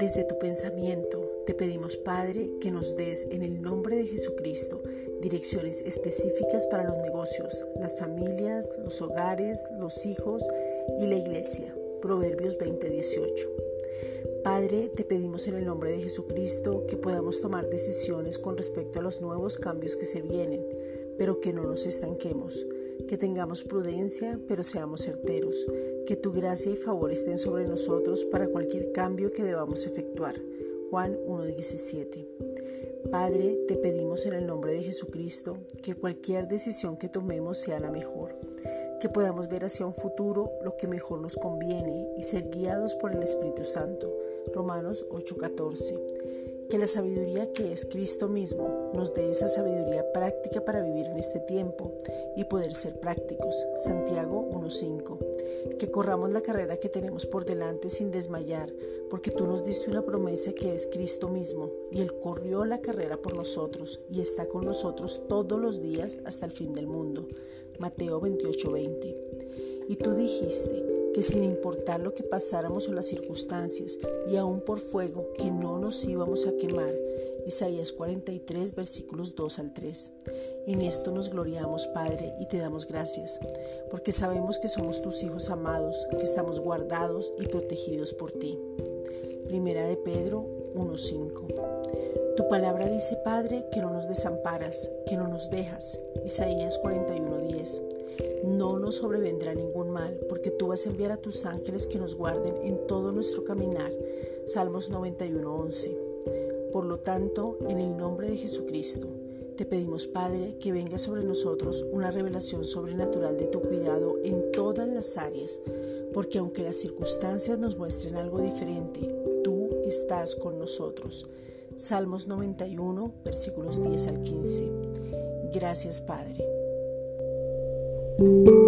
Desde tu pensamiento te pedimos, Padre, que nos des en el nombre de Jesucristo direcciones específicas para los negocios, las familias, los hogares, los hijos y la iglesia. Proverbios 20:18. Padre, te pedimos en el nombre de Jesucristo que podamos tomar decisiones con respecto a los nuevos cambios que se vienen, pero que no nos estanquemos, que tengamos prudencia, pero seamos certeros, que tu gracia y favor estén sobre nosotros para cualquier cambio que debamos efectuar. Juan 1.17. Padre, te pedimos en el nombre de Jesucristo que cualquier decisión que tomemos sea la mejor que podamos ver hacia un futuro lo que mejor nos conviene y ser guiados por el Espíritu Santo. Romanos 8:14. Que la sabiduría que es Cristo mismo nos dé esa sabiduría práctica para vivir en este tiempo y poder ser prácticos. Santiago 1:5. Que corramos la carrera que tenemos por delante sin desmayar, porque tú nos diste una promesa que es Cristo mismo, y Él corrió la carrera por nosotros y está con nosotros todos los días hasta el fin del mundo. Mateo 28:20. Y tú dijiste que sin importar lo que pasáramos o las circunstancias, y aún por fuego, que no nos íbamos a quemar. Isaías 43, versículos 2 al 3. En esto nos gloriamos, Padre, y te damos gracias, porque sabemos que somos tus hijos amados, que estamos guardados y protegidos por ti. Primera de Pedro 1.5. Tu palabra dice, Padre, que no nos desamparas, que no nos dejas. Isaías 41.10. No nos sobrevendrá ningún mal, porque tú vas a enviar a tus ángeles que nos guarden en todo nuestro caminar. Salmos 91.11. Por lo tanto, en el nombre de Jesucristo, te pedimos, Padre, que venga sobre nosotros una revelación sobrenatural de tu cuidado en todas las áreas, porque aunque las circunstancias nos muestren algo diferente, estás con nosotros. Salmos 91, versículos 10 al 15. Gracias, Padre. Thank you.